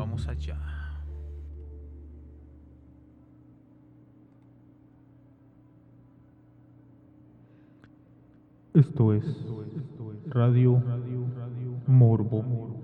vamos allá. Esto es Radio Morbo.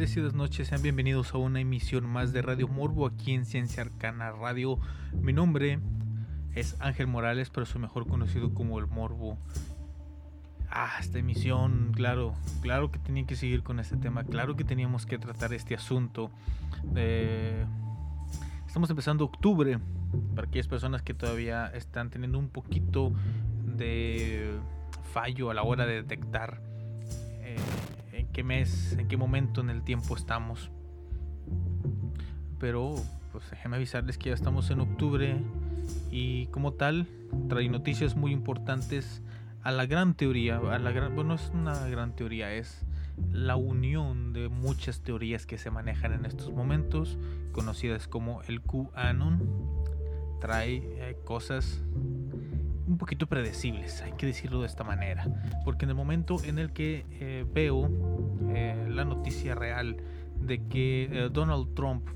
Bendecidas noches, sean bienvenidos a una emisión más de Radio Morbo aquí en Ciencia Arcana Radio. Mi nombre es Ángel Morales, pero soy mejor conocido como el Morbo. Ah, esta emisión, claro, claro que tenía que seguir con este tema, claro que teníamos que tratar este asunto. estamos empezando octubre, para aquellas personas que todavía están teniendo un poquito de fallo a la hora de detectar qué mes, en qué momento en el tiempo estamos. Pero pues déjenme avisarles que ya estamos en octubre y como tal trae noticias muy importantes a la gran teoría, a la gran, bueno, es una gran teoría, es la unión de muchas teorías que se manejan en estos momentos, conocidas como el QAnon. Trae eh, cosas un poquito predecibles, hay que decirlo de esta manera, porque en el momento en el que eh, veo eh, la noticia real de que eh, Donald Trump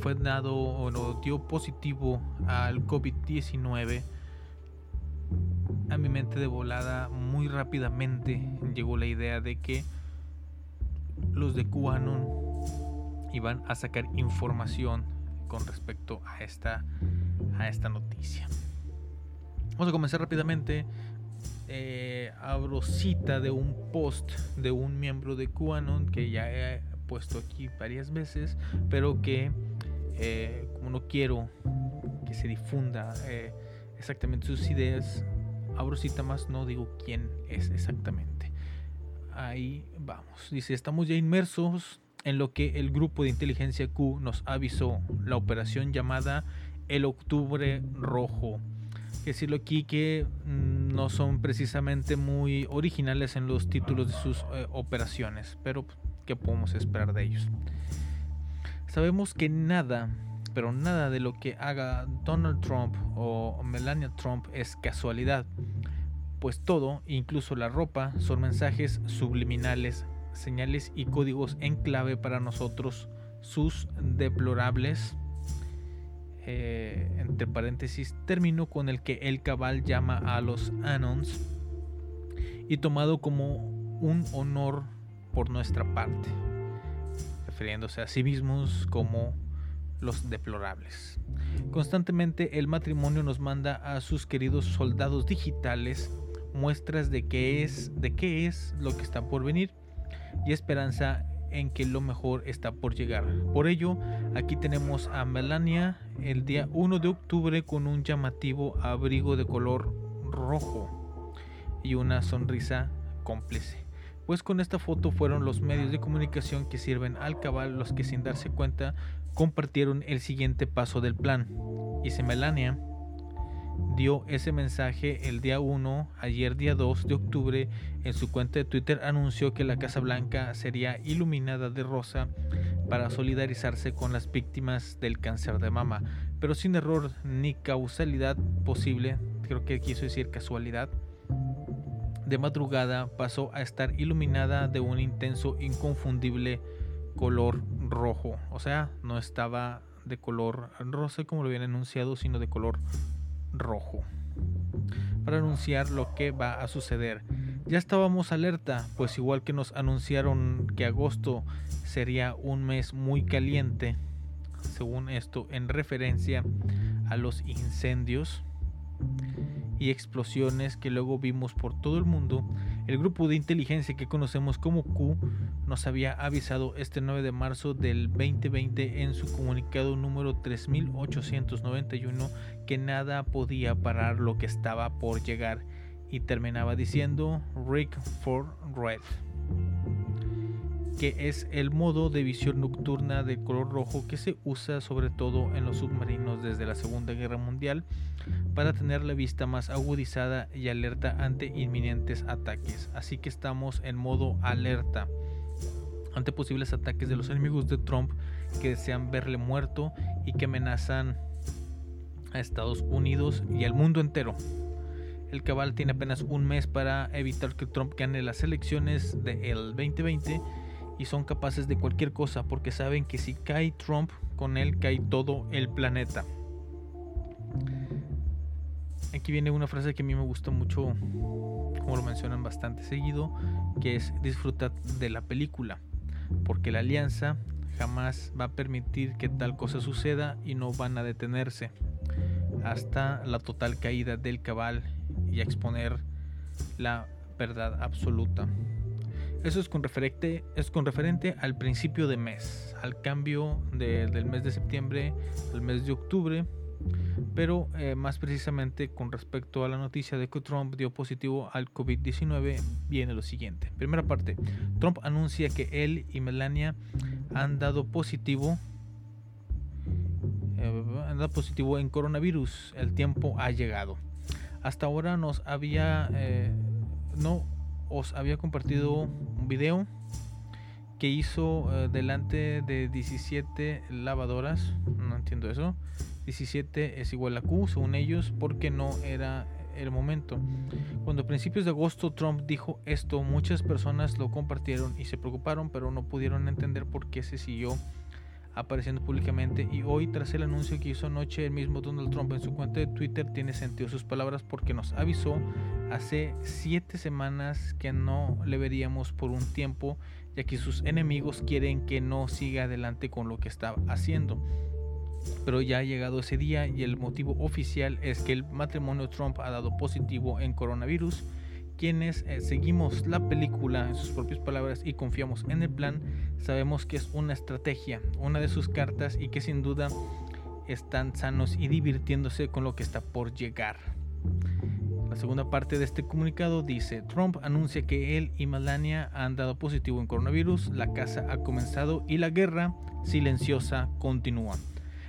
fue dado o no, dio positivo al COVID-19, a mi mente de volada muy rápidamente llegó la idea de que los de QAnon iban a sacar información con respecto a esta, a esta noticia. Vamos a comenzar rápidamente. Eh, abro cita de un post de un miembro de QAnon que ya he puesto aquí varias veces, pero que eh, como no quiero que se difunda eh, exactamente sus ideas, abro cita más, no digo quién es exactamente. Ahí vamos. Dice, estamos ya inmersos en lo que el grupo de inteligencia Q nos avisó, la operación llamada el Octubre Rojo. Decirlo aquí que mm, no son precisamente muy originales en los títulos de sus eh, operaciones, pero ¿qué podemos esperar de ellos? Sabemos que nada, pero nada de lo que haga Donald Trump o Melania Trump es casualidad, pues todo, incluso la ropa, son mensajes subliminales señales y códigos en clave para nosotros, sus deplorables, eh, entre paréntesis, término con el que el cabal llama a los Anons y tomado como un honor por nuestra parte, refiriéndose a sí mismos como los deplorables. Constantemente el matrimonio nos manda a sus queridos soldados digitales muestras de qué es, de qué es lo que está por venir y esperanza en que lo mejor está por llegar. Por ello, aquí tenemos a Melania el día 1 de octubre con un llamativo abrigo de color rojo y una sonrisa cómplice. Pues con esta foto fueron los medios de comunicación que sirven al cabal los que sin darse cuenta compartieron el siguiente paso del plan. Si Melania dio ese mensaje el día 1, ayer día 2 de octubre, en su cuenta de Twitter anunció que la Casa Blanca sería iluminada de rosa para solidarizarse con las víctimas del cáncer de mama, pero sin error ni causalidad posible, creo que quiso decir casualidad. De madrugada pasó a estar iluminada de un intenso, inconfundible color rojo, o sea, no estaba de color rosa como lo habían anunciado, sino de color rojo para anunciar lo que va a suceder. Ya estábamos alerta, pues igual que nos anunciaron que agosto sería un mes muy caliente, según esto en referencia a los incendios y explosiones que luego vimos por todo el mundo, el grupo de inteligencia que conocemos como Q nos había avisado este 9 de marzo del 2020 en su comunicado número 3891 que nada podía parar lo que estaba por llegar y terminaba diciendo Rick for Red que es el modo de visión nocturna de color rojo que se usa sobre todo en los submarinos desde la Segunda Guerra Mundial para tener la vista más agudizada y alerta ante inminentes ataques. Así que estamos en modo alerta ante posibles ataques de los enemigos de Trump que desean verle muerto y que amenazan a Estados Unidos y al mundo entero. El cabal tiene apenas un mes para evitar que Trump gane las elecciones del 2020 y son capaces de cualquier cosa porque saben que si cae Trump, con él cae todo el planeta. Aquí viene una frase que a mí me gusta mucho, como lo mencionan bastante seguido, que es disfrutar de la película, porque la alianza jamás va a permitir que tal cosa suceda y no van a detenerse hasta la total caída del cabal y exponer la verdad absoluta. Eso es con, referente, es con referente al principio de mes, al cambio del mes de septiembre al mes de octubre, pero eh, más precisamente con respecto a la noticia de que Trump dio positivo al COVID-19, viene lo siguiente. Primera parte, Trump anuncia que él y Melania han dado positivo positivo en coronavirus. El tiempo ha llegado. Hasta ahora nos había eh, no os había compartido un video que hizo eh, delante de 17 lavadoras. No entiendo eso. 17 es igual a Q, según ellos, porque no era el momento. Cuando a principios de agosto Trump dijo esto, muchas personas lo compartieron y se preocuparon, pero no pudieron entender por qué se siguió apareciendo públicamente y hoy tras el anuncio que hizo anoche el mismo Donald Trump en su cuenta de Twitter tiene sentido sus palabras porque nos avisó hace siete semanas que no le veríamos por un tiempo ya que sus enemigos quieren que no siga adelante con lo que está haciendo. Pero ya ha llegado ese día y el motivo oficial es que el matrimonio Trump ha dado positivo en coronavirus quienes eh, seguimos la película en sus propias palabras y confiamos en el plan, sabemos que es una estrategia, una de sus cartas y que sin duda están sanos y divirtiéndose con lo que está por llegar. La segunda parte de este comunicado dice, Trump anuncia que él y Melania han dado positivo en coronavirus, la casa ha comenzado y la guerra silenciosa continúa.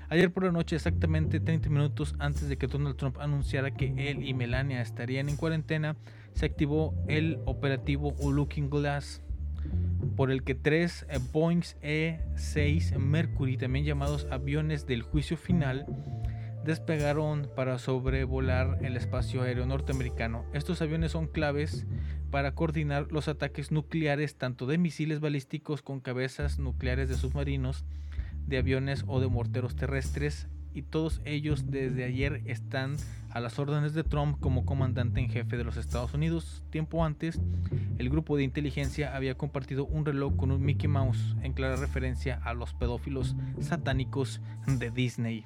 Ayer por la noche, exactamente 30 minutos antes de que Donald Trump anunciara que él y Melania estarían en cuarentena, se activó el operativo Looking Glass, por el que tres eh, Boeing E-6 Mercury, también llamados aviones del juicio final, despegaron para sobrevolar el espacio aéreo norteamericano. Estos aviones son claves para coordinar los ataques nucleares tanto de misiles balísticos con cabezas nucleares de submarinos de aviones o de morteros terrestres y todos ellos desde ayer están a las órdenes de Trump como comandante en jefe de los Estados Unidos. Tiempo antes, el grupo de inteligencia había compartido un reloj con un Mickey Mouse en clara referencia a los pedófilos satánicos de Disney.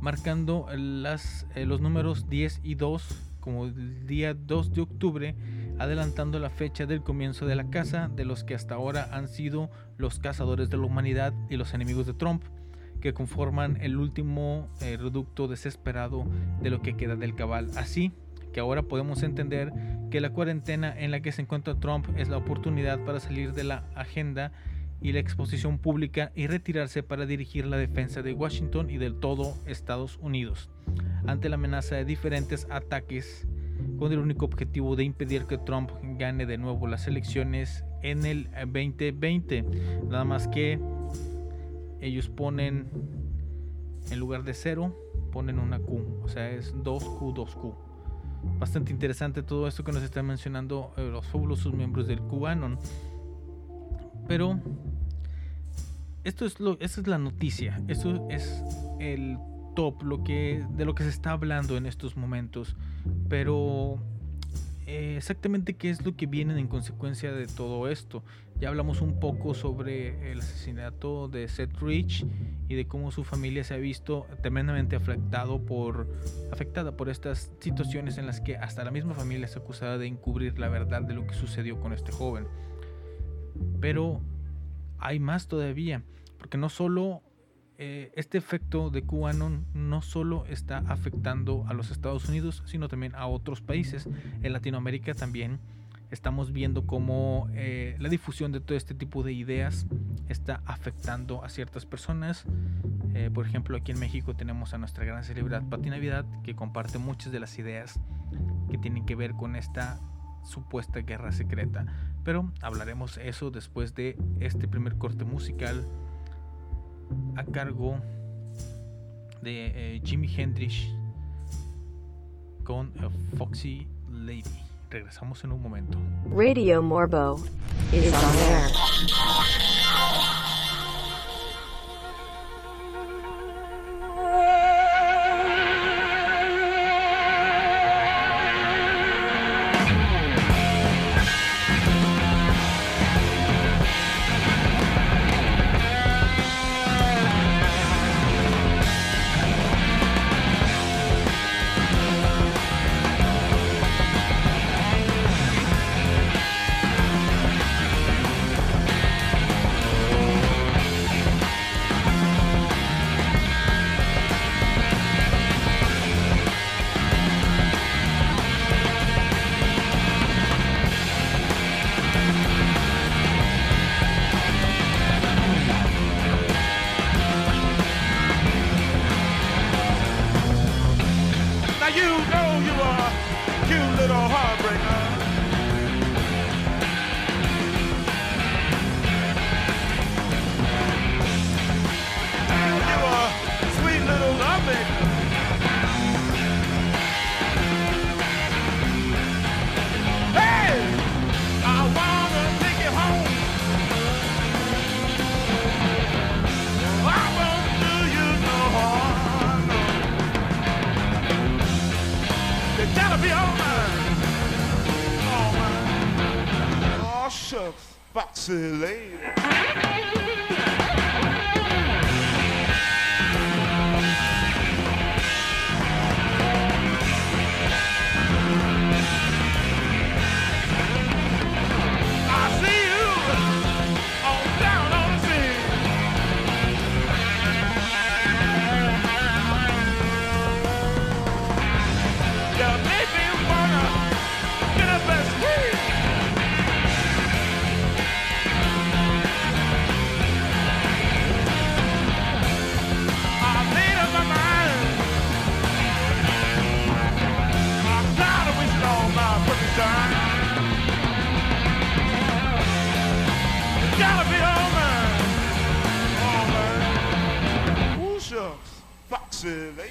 Marcando eh, los números 10 y 2 como el día 2 de octubre, adelantando la fecha del comienzo de la caza de los que hasta ahora han sido los cazadores de la humanidad y los enemigos de Trump, que conforman el último eh, reducto desesperado de lo que queda del cabal. Así que ahora podemos entender que la cuarentena en la que se encuentra Trump es la oportunidad para salir de la agenda y la exposición pública y retirarse para dirigir la defensa de Washington y del todo Estados Unidos ante la amenaza de diferentes ataques con el único objetivo de impedir que Trump gane de nuevo las elecciones en el 2020. Nada más que ellos ponen en lugar de cero ponen una Q, o sea es 2Q, 2Q. Bastante interesante todo esto que nos están mencionando eh, los fabulosos miembros del QAnon. Pero esto es lo, esa es la noticia, eso es el top lo que, de lo que se está hablando en estos momentos. Pero eh, exactamente qué es lo que viene en consecuencia de todo esto. Ya hablamos un poco sobre el asesinato de Seth Rich y de cómo su familia se ha visto tremendamente afectado por, afectada por estas situaciones en las que hasta la misma familia es acusada de encubrir la verdad de lo que sucedió con este joven. Pero hay más todavía, porque no solo eh, este efecto de QAnon no solo está afectando a los Estados Unidos, sino también a otros países. En Latinoamérica también estamos viendo cómo eh, la difusión de todo este tipo de ideas está afectando a ciertas personas. Eh, por ejemplo, aquí en México tenemos a nuestra gran celebridad Pati Navidad, que comparte muchas de las ideas que tienen que ver con esta supuesta guerra secreta. Pero hablaremos eso después de este primer corte musical a cargo de eh, Jimi Hendrix con eh, Foxy Lady. Regresamos en un momento. Radio Morbo is on air. Survey.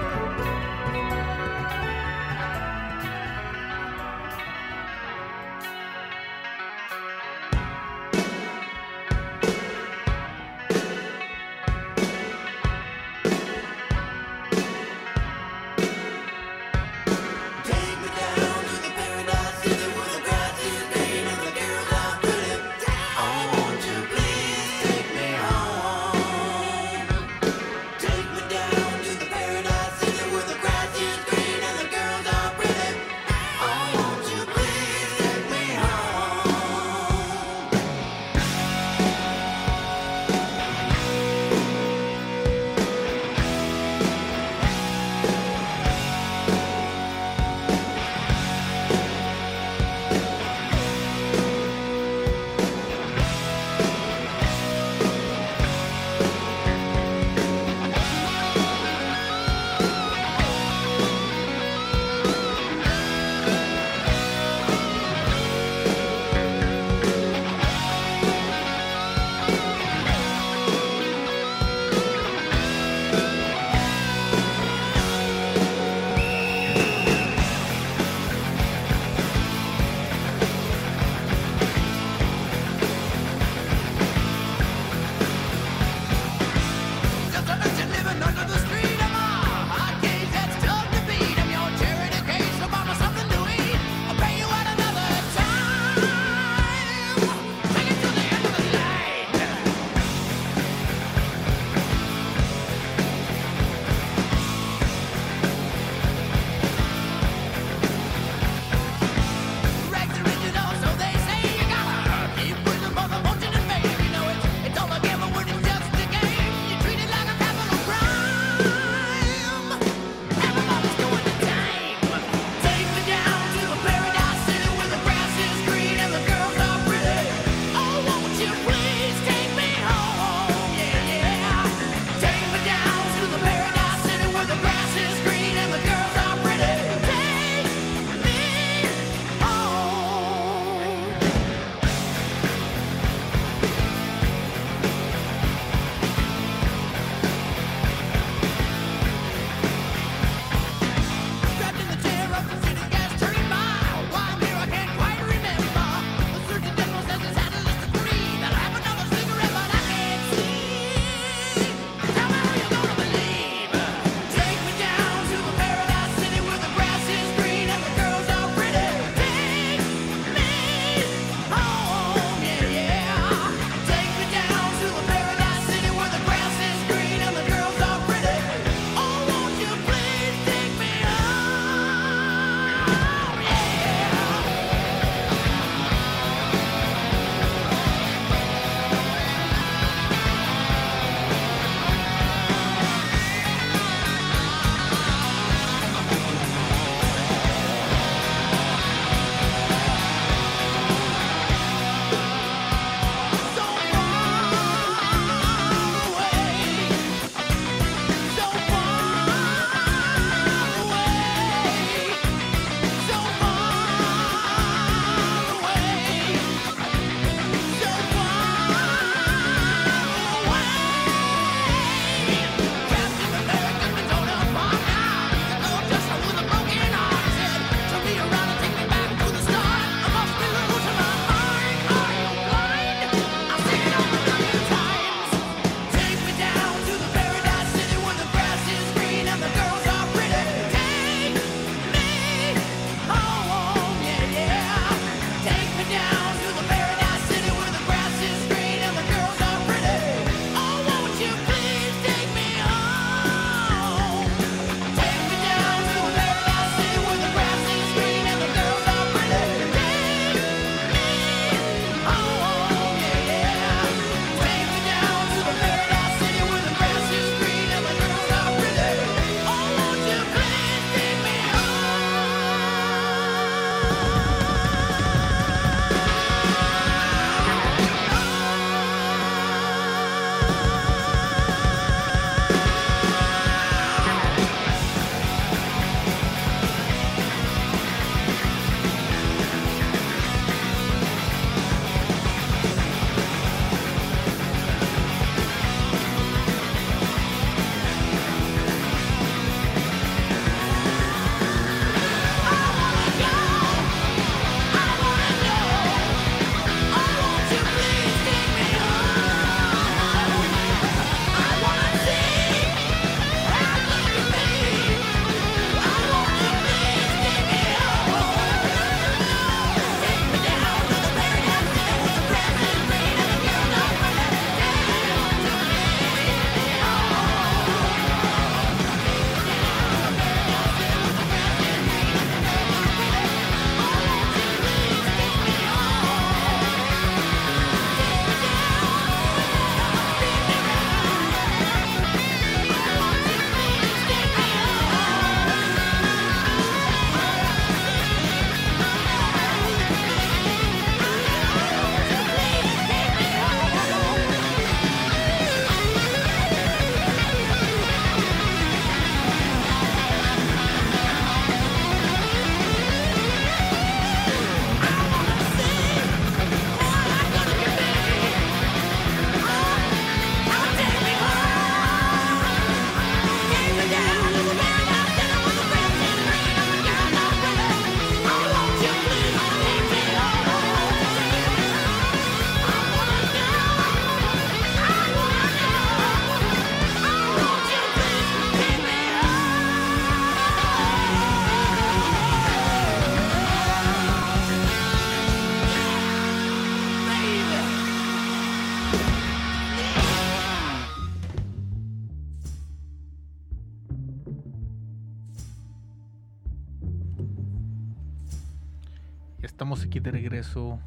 estamos aquí de regreso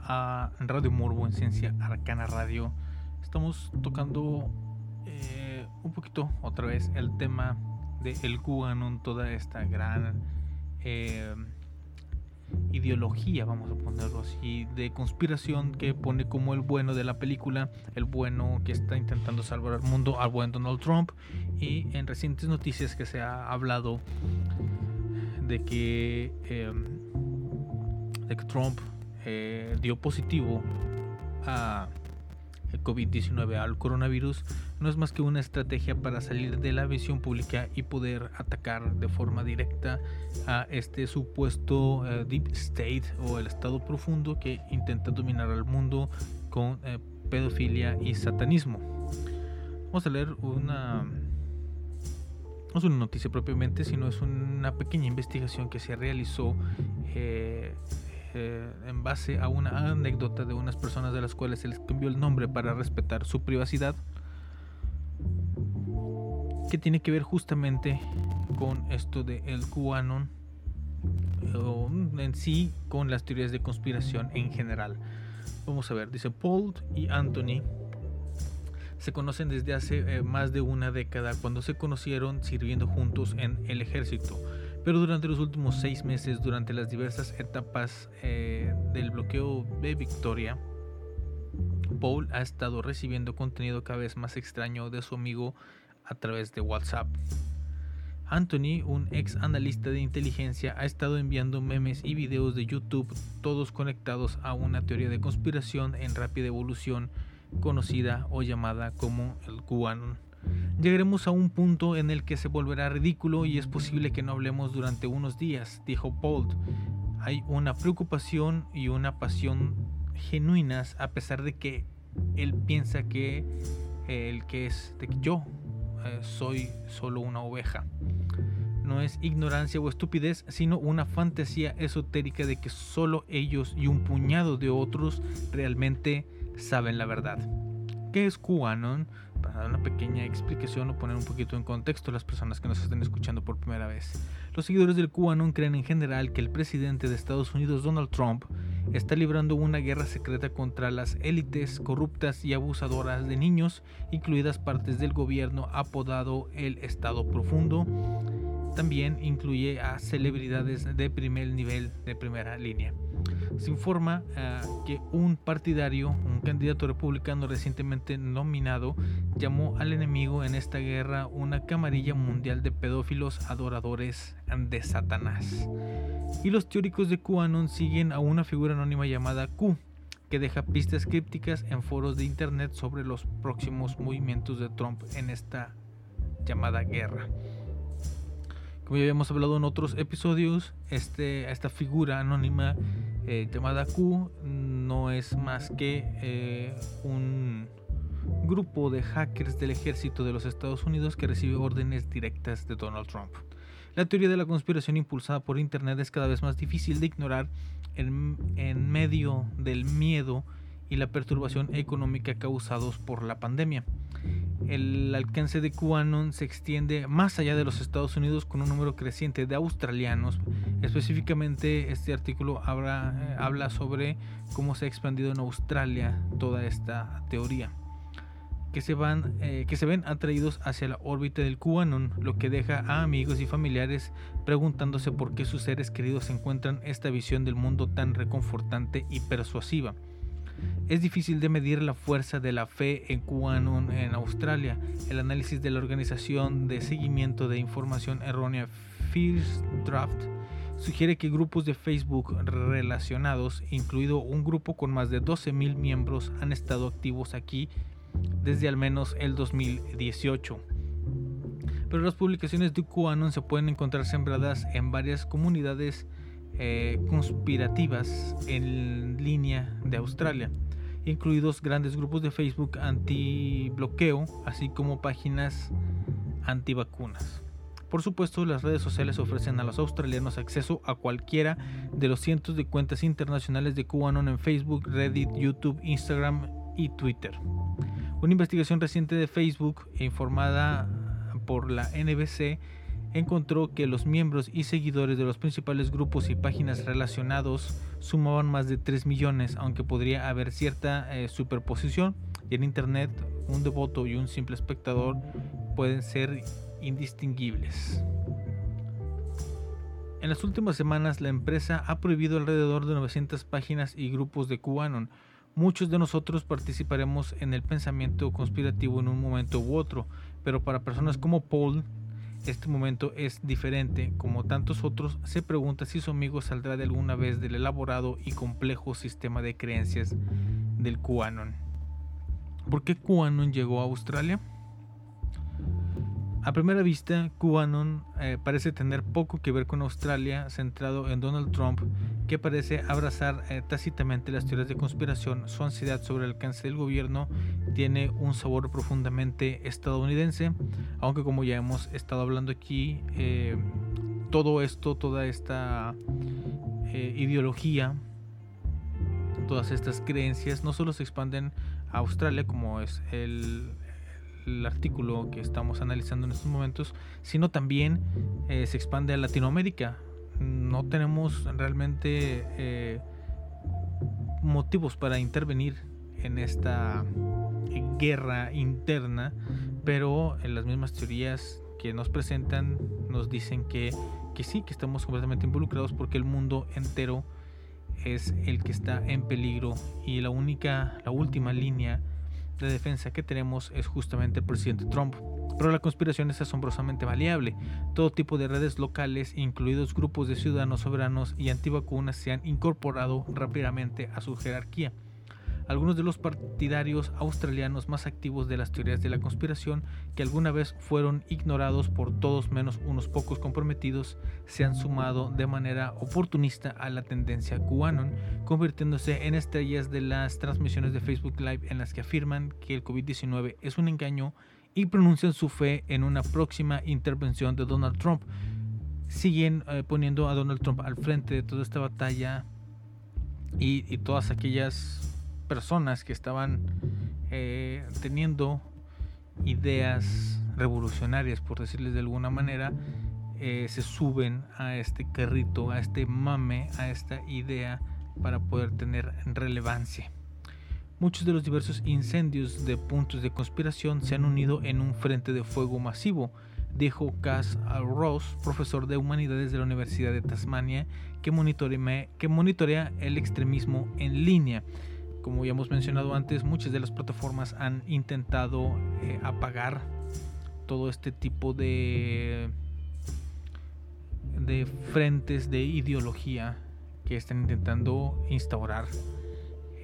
a Radio Morbo en Ciencia Arcana Radio. Estamos tocando eh, un poquito otra vez el tema de el QAnon, toda esta gran eh, ideología, vamos a ponerlo así, de conspiración que pone como el bueno de la película, el bueno que está intentando salvar al mundo, al buen Donald Trump. Y en recientes noticias que se ha hablado de que, em, que Trump eh, dio positivo a el COVID-19 al coronavirus no es más que una estrategia para salir de la visión pública y poder atacar de forma directa a este supuesto eh, deep state o el estado profundo que intenta dominar al mundo con eh, pedofilia y satanismo. Vamos a leer una no es una noticia propiamente, sino es una pequeña investigación que se realizó eh, eh, en base a una anécdota de unas personas de las cuales se les cambió el nombre para respetar su privacidad, que tiene que ver justamente con esto de el QAnon o en sí con las teorías de conspiración en general. Vamos a ver, dice Paul y Anthony se conocen desde hace eh, más de una década cuando se conocieron sirviendo juntos en el ejército. Pero durante los últimos seis meses, durante las diversas etapas eh, del bloqueo de Victoria, Paul ha estado recibiendo contenido cada vez más extraño de su amigo a través de WhatsApp. Anthony, un ex analista de inteligencia, ha estado enviando memes y videos de YouTube, todos conectados a una teoría de conspiración en rápida evolución conocida o llamada como el QAnon. Llegaremos a un punto en el que se volverá ridículo y es posible que no hablemos durante unos días, dijo Paul. Hay una preocupación y una pasión genuinas a pesar de que él piensa que el que es de que yo eh, soy solo una oveja. No es ignorancia o estupidez, sino una fantasía esotérica de que solo ellos y un puñado de otros realmente saben la verdad. ¿Qué es QAnon? Para dar una pequeña explicación o poner un poquito en contexto a las personas que nos estén escuchando por primera vez. Los seguidores del QAnon creen en general que el presidente de Estados Unidos, Donald Trump, está librando una guerra secreta contra las élites corruptas y abusadoras de niños, incluidas partes del gobierno apodado el Estado Profundo. También incluye a celebridades de primer nivel, de primera línea se informa eh, que un partidario, un candidato republicano recientemente nominado, llamó al enemigo en esta guerra una camarilla mundial de pedófilos adoradores de Satanás. Y los teóricos de QAnon siguen a una figura anónima llamada Q, que deja pistas crípticas en foros de internet sobre los próximos movimientos de Trump en esta llamada guerra. Como ya habíamos hablado en otros episodios, este, esta figura anónima eh, llamada Q no es más que eh, un grupo de hackers del ejército de los Estados Unidos que recibe órdenes directas de Donald Trump. La teoría de la conspiración impulsada por Internet es cada vez más difícil de ignorar en medio del miedo y la perturbación económica causados por la pandemia el alcance de QAnon se extiende más allá de los Estados Unidos con un número creciente de australianos. Específicamente este artículo habla, eh, sobre cómo se ha expandido en Australia toda esta teoría. Que se, van, eh, que se ven atraídos hacia la órbita del QAnon, lo que deja a amigos y familiares preguntándose por qué sus seres queridos encuentran esta visión del mundo tan reconfortante y persuasiva. Es difícil de medir la fuerza de la fe en QAnon en Australia. El análisis de la organización de seguimiento de información errónea First Draft sugiere que grupos de Facebook relacionados, incluido un grupo con más de 12.000 miembros, han estado activos aquí desde al menos el 2018. Pero las publicaciones de QAnon se pueden encontrar sembradas en varias comunidades eh, conspirativas en línea de Australia, incluidos grandes grupos de Facebook anti-bloqueo, así como páginas antivacunas. Por supuesto, las redes sociales ofrecen a los australianos acceso a cualquiera de los cientos de cuentas internacionales de QAnon en Facebook, Reddit, YouTube, Instagram y Twitter. Una investigación reciente de Facebook, informada por la NBC, encontró que los miembros y seguidores de los principales grupos y páginas relacionados sumaban más de 3 millones, aunque podría haber cierta eh, superposición. Y en Internet, un devoto y un simple espectador pueden ser indistinguibles. En las últimas semanas, la empresa ha prohibido alrededor de 900 páginas y grupos de QAnon. Muchos de nosotros participaremos en el pensamiento conspirativo en un momento u otro, pero para personas como Paul, este momento es diferente. Como tantos otros, se pregunta si su amigo saldrá de alguna vez del elaborado y complejo sistema de creencias del QAnon. ¿Por qué QAnon llegó a Australia? A primera vista, QAnon eh, parece tener poco que ver con Australia, centrado en Donald Trump, que parece abrazar eh, tácitamente las teorías de conspiración. Su ansiedad sobre el alcance del gobierno tiene un sabor profundamente estadounidense, aunque como ya hemos estado hablando aquí, eh, todo esto, toda esta ideología, todas estas creencias no solo se expanden a Australia, como es el, artículo que estamos analizando en estos momentos, sino también eh, se expande a Latinoamérica. No tenemos realmente eh, motivos para intervenir en esta guerra interna, pero en las mismas teorías que nos presentan nos dicen que, que sí, que estamos completamente involucrados porque el mundo entero es el que está en peligro y la única, la última línea de defensa que tenemos es justamente el presidente Trump. Pero la conspiración es asombrosamente variable. Todo tipo de redes locales, incluidos grupos de ciudadanos soberanos y antivacunas, se han incorporado rápidamente a su jerarquía. Algunos de los partidarios australianos más activos de las teorías de la conspiración, que alguna vez fueron ignorados por todos menos unos pocos comprometidos, se han sumado de manera oportunista a la tendencia QAnon, convirtiéndose en estrellas de las transmisiones de Facebook Live en las que afirman que el COVID-19 es un engaño y pronuncian su fe en una próxima intervención de Donald Trump. Siguen eh, poniendo a Donald Trump al frente de toda esta batalla y, todas aquellas personas que estaban eh, teniendo ideas revolucionarias, por decirles de alguna manera, eh, se suben a este carrito, a este mame, a esta idea para poder tener relevancia. Muchos de los diversos incendios de puntos de conspiración se han unido en un frente de fuego masivo, dijo Cass Ross, profesor de humanidades de la Universidad de Tasmania, que monitorea, el extremismo en línea. Como ya hemos mencionado antes, muchas de las plataformas han intentado eh, apagar todo este tipo de frentes de ideología que están intentando instaurar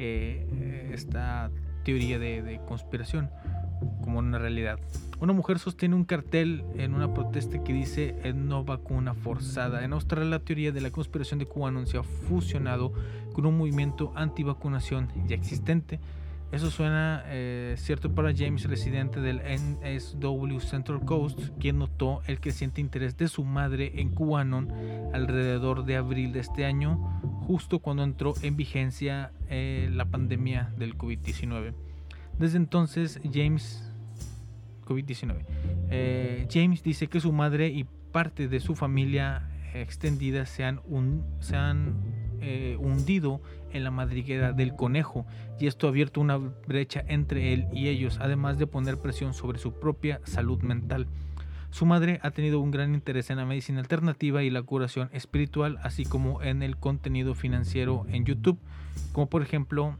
eh, esta teoría de conspiración como una realidad. Una mujer sostiene un cartel en una protesta que dice no vacuna forzada. En Australia la teoría de la conspiración de QAnon se ha fusionado con un movimiento antivacunación ya existente. Eso suena eh, cierto para James, residente del NSW Central Coast, quien notó el creciente interés de su madre en QAnon alrededor de abril de este año, justo cuando entró en vigencia eh, la pandemia del COVID-19. Desde entonces, James COVID-19. Eh, James dice que su madre y parte de su familia extendida se han, se han eh, hundido en la madriguera del conejo y esto ha abierto una brecha entre él y ellos, además de poner presión sobre su propia salud mental. Su madre ha tenido un gran interés en la medicina alternativa y la curación espiritual, así como en el contenido financiero en YouTube, como por ejemplo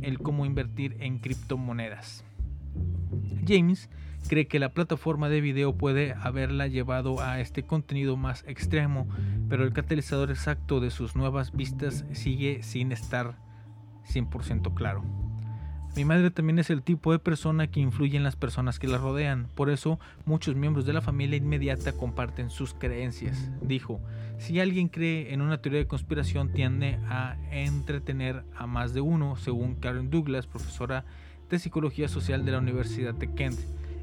el cómo invertir en criptomonedas. James cree que la plataforma de video puede haberla llevado a este contenido más extremo, pero el catalizador exacto de sus nuevas vistas sigue sin estar 100% claro. Mi madre también es el tipo de persona que influye en las personas que la rodean, por eso muchos miembros de la familia inmediata comparten sus creencias. Dijo, si alguien cree en una teoría de conspiración tiende a entretener a más de uno, según Karen Douglas, profesora de Psicología Social de la Universidad de Kent.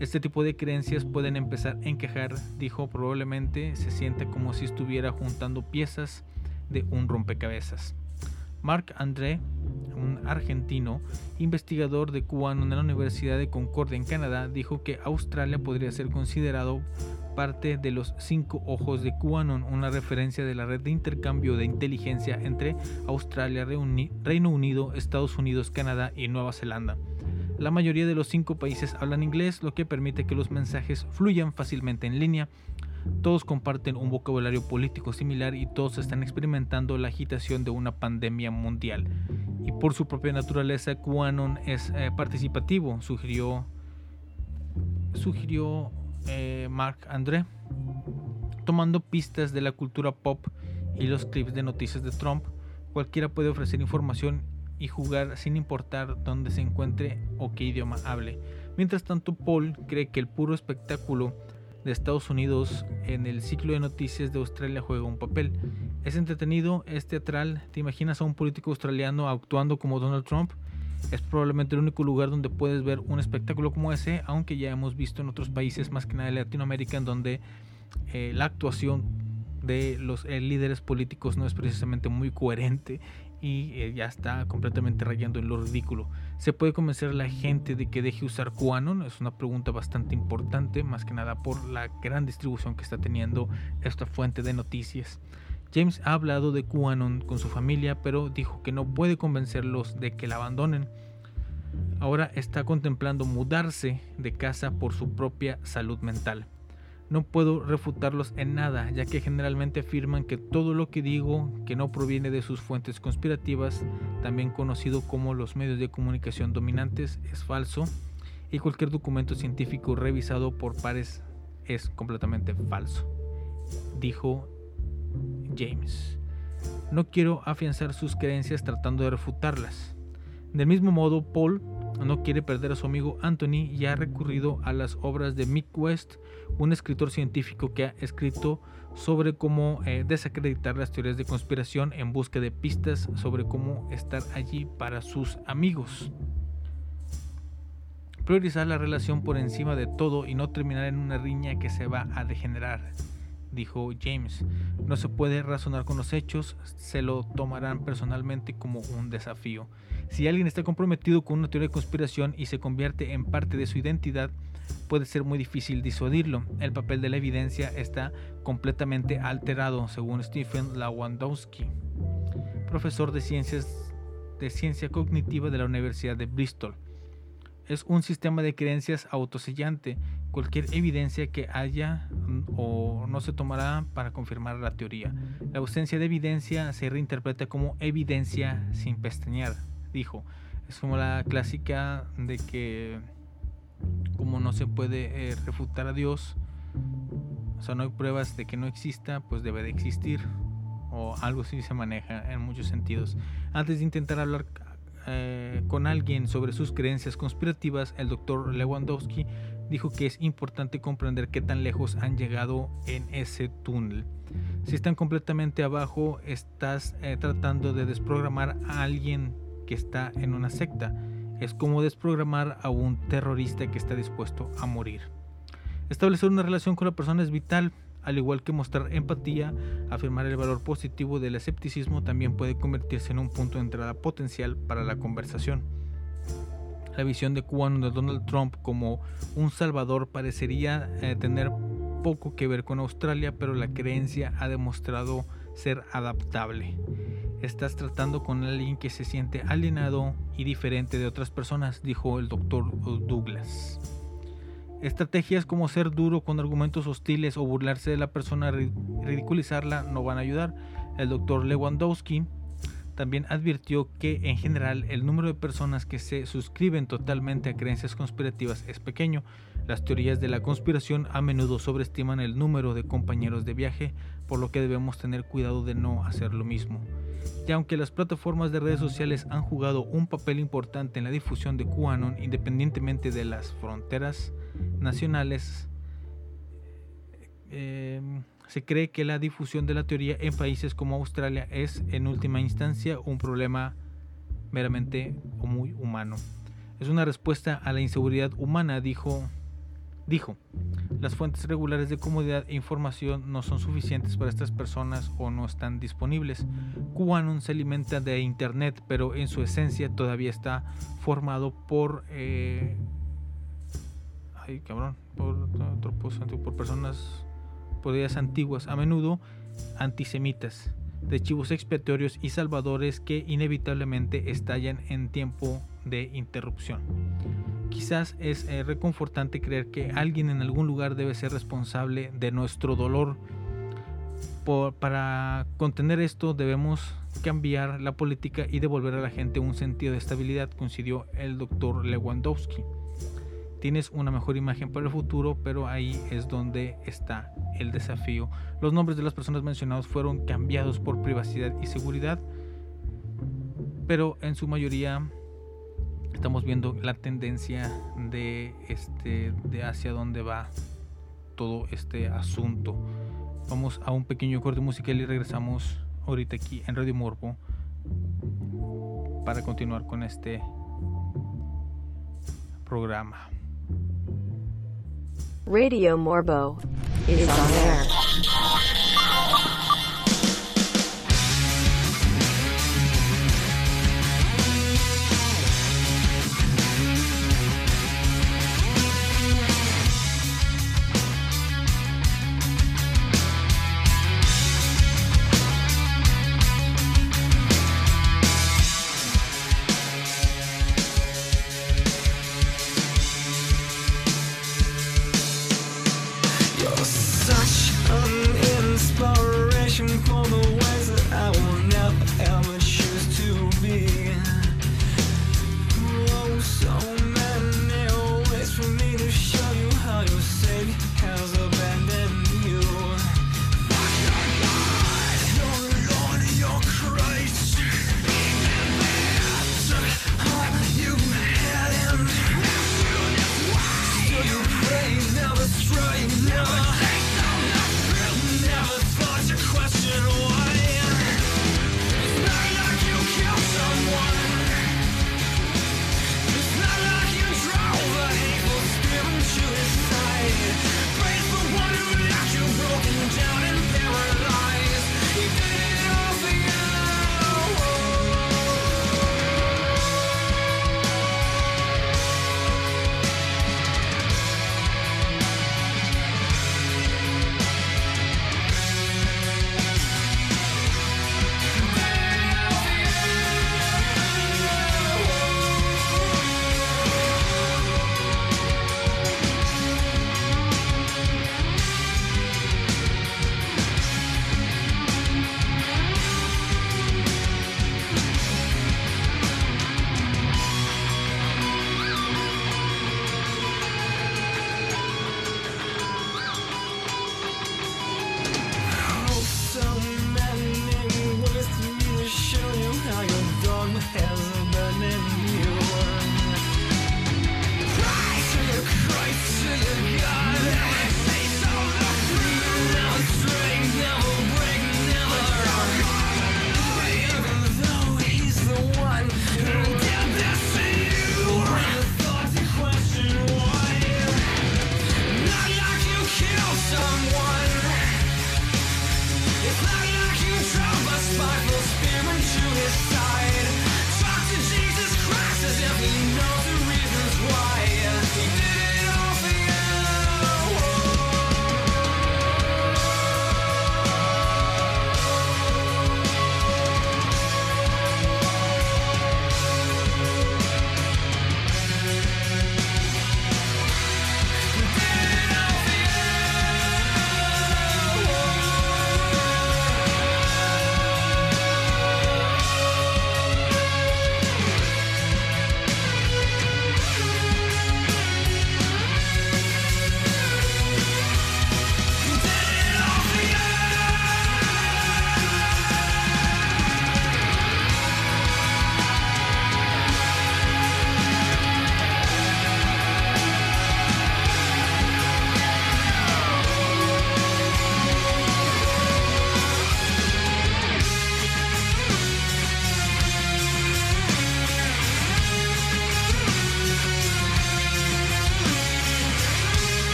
Este tipo de creencias pueden empezar a encajar, dijo, probablemente se siente como si estuviera juntando piezas de un rompecabezas. Marc André un argentino, investigador de QAnon en la Universidad de Concordia en Canadá, dijo que Australia podría ser considerado parte de los cinco ojos de QAnon, una referencia de la red de intercambio de inteligencia entre Australia, Reino Unido, Estados Unidos, Canadá y Nueva Zelanda. La mayoría de los cinco países hablan inglés, lo que permite que los mensajes fluyan fácilmente en línea. Todos comparten un vocabulario político similar y todos están experimentando la agitación de una pandemia mundial. Y por su propia naturaleza, QAnon es eh, participativo, sugirió, sugirió eh, Marc André, tomando pistas de la cultura pop y los clips de noticias de Trump. Cualquiera puede ofrecer información y jugar sin importar dónde se encuentre o qué idioma hable. Mientras tanto, Paul cree que el puro espectáculo de Estados Unidos en el ciclo de noticias de Australia juega un papel. Es entretenido, es teatral. ¿Te imaginas a un político australiano actuando como Donald Trump? Es probablemente el único lugar donde puedes ver un espectáculo como ese, aunque ya hemos visto en otros países, más que nada de Latinoamérica, en donde eh, la actuación de los eh, líderes políticos no es precisamente muy coherente y eh, ya está completamente rayando en lo ridículo. ¿Se puede convencer a la gente de que deje usar QAnon? Es una pregunta bastante importante, más que nada por la gran distribución que está teniendo esta fuente de noticias. James ha hablado de QAnon con su familia, pero dijo que no puede convencerlos de que la abandonen. Ahora está contemplando mudarse de casa por su propia salud mental. No puedo refutarlos en nada, ya que generalmente afirman que todo lo que digo que no proviene de sus fuentes conspirativas, también conocido como los medios de comunicación dominantes, es falso y cualquier documento científico revisado por pares es completamente falso, dijo James. No quiero afianzar sus creencias tratando de refutarlas. Del mismo modo, Paul no quiere perder a su amigo Anthony y ha recurrido a las obras de Mick West, un escritor científico que ha escrito sobre cómo eh, desacreditar las teorías de conspiración en busca de pistas sobre cómo estar allí para sus amigos. Priorizar la relación por encima de todo y no terminar en una riña que se va a degenerar dijo James. No se puede razonar con los hechos, se lo tomarán personalmente como un desafío. Si alguien está comprometido con una teoría de conspiración y se convierte en parte de su identidad, puede ser muy difícil disuadirlo. El papel de la evidencia está completamente alterado, según Stephen Lewandowski, profesor de ciencias de ciencia cognitiva de la Universidad de Bristol. Es un sistema de creencias autosellante. Cualquier evidencia que haya o no se tomará para confirmar la teoría. La ausencia de evidencia se reinterpreta como evidencia sin pestañear dijo. Es como la clásica de que como no se puede eh, refutar a Dios, o sea, no hay pruebas de que no exista, pues debe de existir. O algo así se maneja en muchos sentidos. Antes de intentar hablar eh, con alguien sobre sus creencias conspirativas, el doctor Lewandowski dijo que es importante comprender qué tan lejos han llegado en ese túnel. Si están completamente abajo, estás eh, tratando de desprogramar a alguien que está en una secta. Es como desprogramar a un terrorista que está dispuesto a morir. Establecer una relación con la persona es vital, al igual que mostrar empatía, afirmar el valor positivo del escepticismo también puede convertirse en un punto de entrada potencial para la conversación. La visión de cubano de Donald Trump como un salvador parecería eh, tener poco que ver con Australia, pero la creencia ha demostrado ser adaptable estás tratando con alguien que se siente alienado y diferente de otras personas, dijo el doctor Douglas. Estrategias como ser duro con argumentos hostiles o burlarse de la persona, ridiculizarla, no van a ayudar. El doctor Lewandowski también advirtió que en general el número de personas que se suscriben totalmente a creencias conspirativas es pequeño. Las teorías de la conspiración a menudo sobreestiman el número de compañeros de viaje, por lo que debemos tener cuidado de no hacer lo mismo. Y aunque las plataformas de redes sociales han jugado un papel importante en la difusión de QAnon, independientemente de las fronteras nacionales, eh, se cree que la difusión de la teoría en países como Australia es, en última instancia, un problema meramente o muy humano. Es una respuesta a la inseguridad humana, dijo. Dijo, las fuentes regulares de comodidad e información no son suficientes para estas personas o no están disponibles. QAnon se alimenta de Internet, pero en su esencia todavía está formado por... Eh, ay, cabrón, por, por personas, por ideas antiguas, a menudo antisemitas, de chivos expiatorios y salvadores que inevitablemente estallan en tiempo de interrupción. Quizás es eh, reconfortante creer que alguien en algún lugar debe ser responsable de nuestro dolor. para contener esto debemos cambiar la política y devolver a la gente un sentido de estabilidad, coincidió el doctor Lewandowski. Tienes una mejor imagen para el futuro, pero ahí es donde está el desafío. Los nombres de las personas mencionadas fueron cambiados por privacidad y seguridad, pero en su mayoría estamos viendo la tendencia de este de hacia dónde va todo este asunto. Vamos a un pequeño corte musical y regresamos ahorita aquí en Radio Morbo para continuar con este programa. Radio Morbo is on air.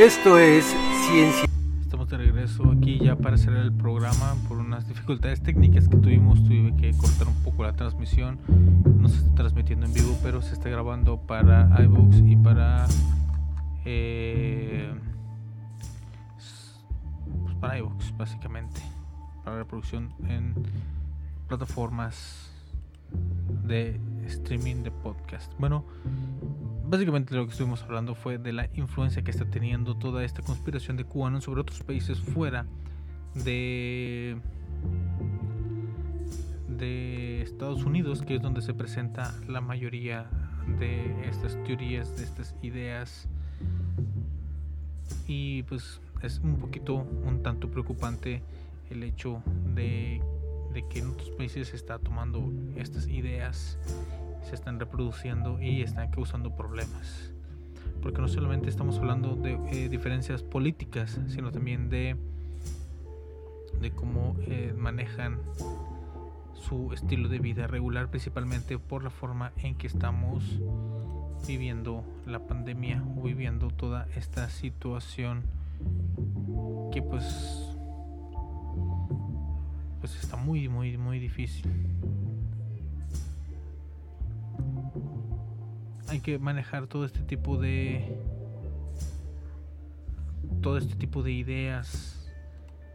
Esto es Ciencia. Estamos de regreso aquí ya para hacer el programa por unas dificultades técnicas que tuvimos. Tuve que cortar un poco la transmisión. No se está transmitiendo en vivo, pero se está grabando para iVoox y para. eh, pues para iVoox, básicamente. Para reproducción en plataformas de streaming de podcast. Bueno, básicamente lo que estuvimos hablando fue de la influencia que está teniendo toda esta conspiración de cubanos sobre otros países fuera de de Estados Unidos, que es donde se presenta la mayoría de estas teorías, de estas ideas. Y pues es un poquito, un tanto preocupante el hecho de, de que en otros países se está tomando estas ideas, se están reproduciendo y están causando problemas. Porque no solamente estamos hablando de eh, diferencias políticas, sino también de, de cómo eh, manejan su estilo de vida regular, principalmente por la forma en que estamos viviendo la pandemia o viviendo toda esta situación que pues pues está muy muy muy difícil hay que manejar todo este tipo de todo este tipo de ideas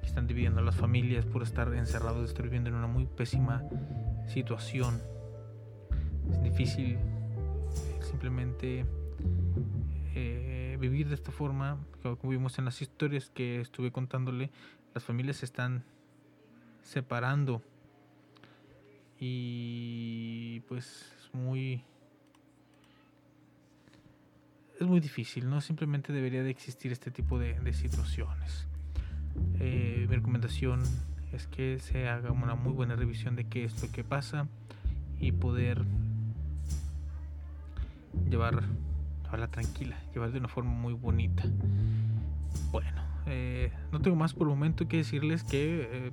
que están dividiendo a las familias por estar encerrados, estar viviendo en una muy pésima situación. Es difícil simplemente eh, vivir de esta forma, como vimos en las historias que estuve contándole, las familias se están separando y pues es muy es muy difícil, ¿no? Simplemente debería de existir este tipo de, de situaciones. Eh, mi recomendación es que se haga una muy buena revisión de qué es lo que pasa y poder llevar la tranquila, llevar de una forma muy bonita. Bueno, eh, no tengo más por el momento que decirles que eh,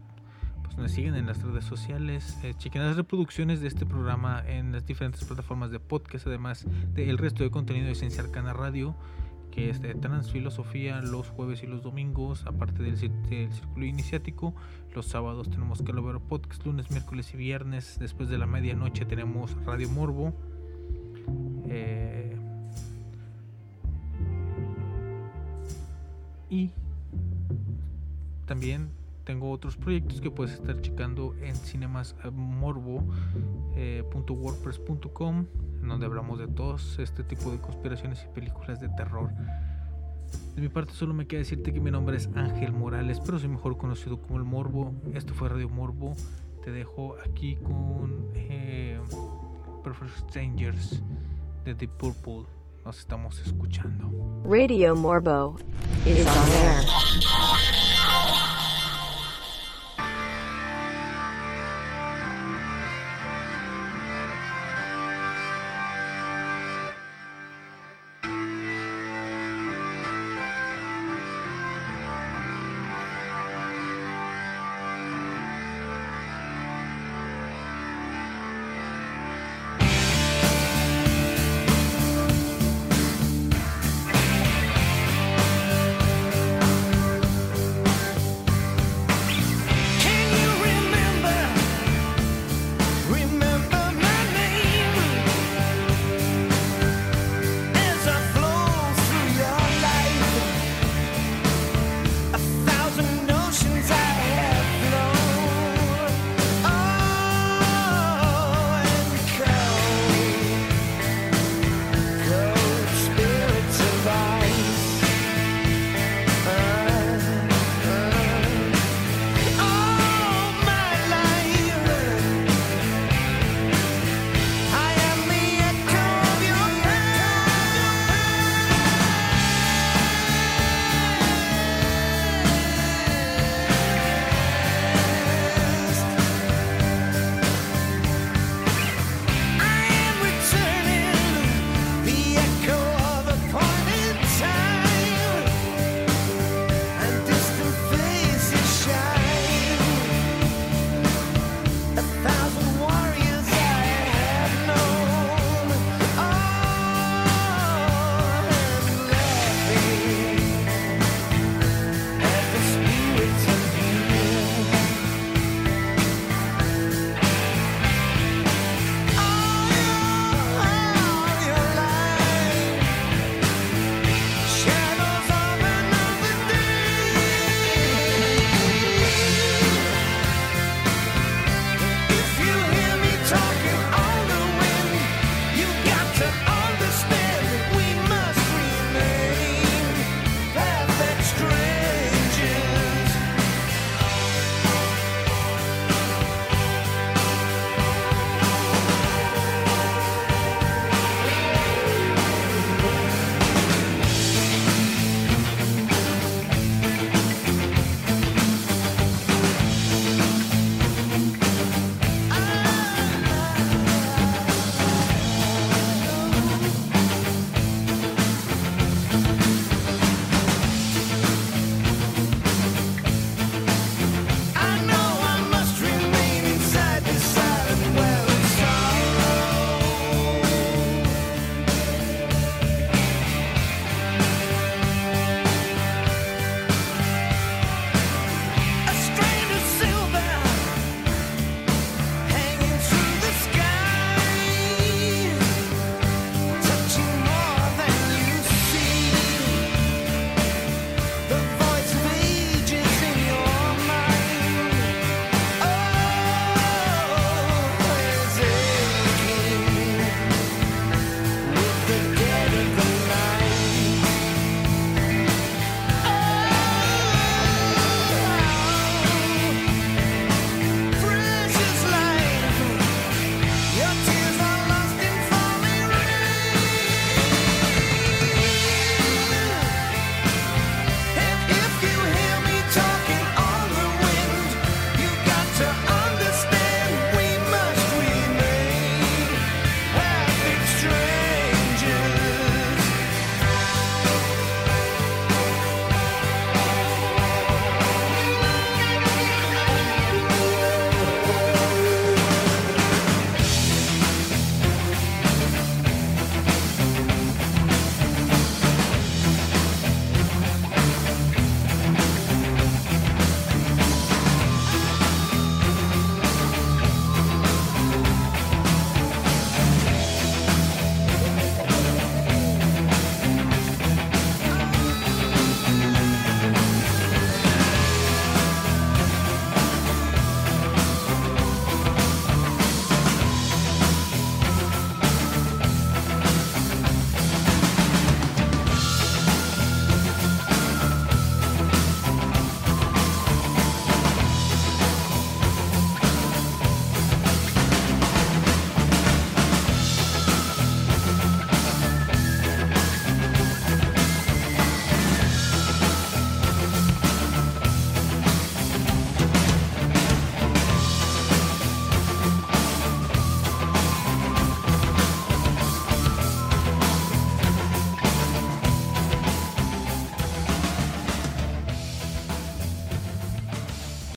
nos siguen en las redes sociales, eh, chequen las reproducciones de este programa en las diferentes plataformas de podcast, además del resto de contenido de Esencial Cana Radio, que es de Transfilosofía los jueves y los domingos, aparte del Círculo Iniciático. Los sábados tenemos Calavero Podcast, lunes, miércoles y viernes. Después de la medianoche tenemos Radio Morbo. Eh, y también tengo otros proyectos que puedes estar checando en cinemasmorbo.wordpress.com en donde hablamos de todos este tipo de conspiraciones y películas de terror. De mi parte solo me queda decirte que mi nombre es Ángel Morales, pero soy mejor conocido como el Morbo. Esto fue Radio Morbo. Te dejo aquí con eh, Perfect Strangers de Deep Purple. Nos estamos escuchando. Radio Morbo is on air.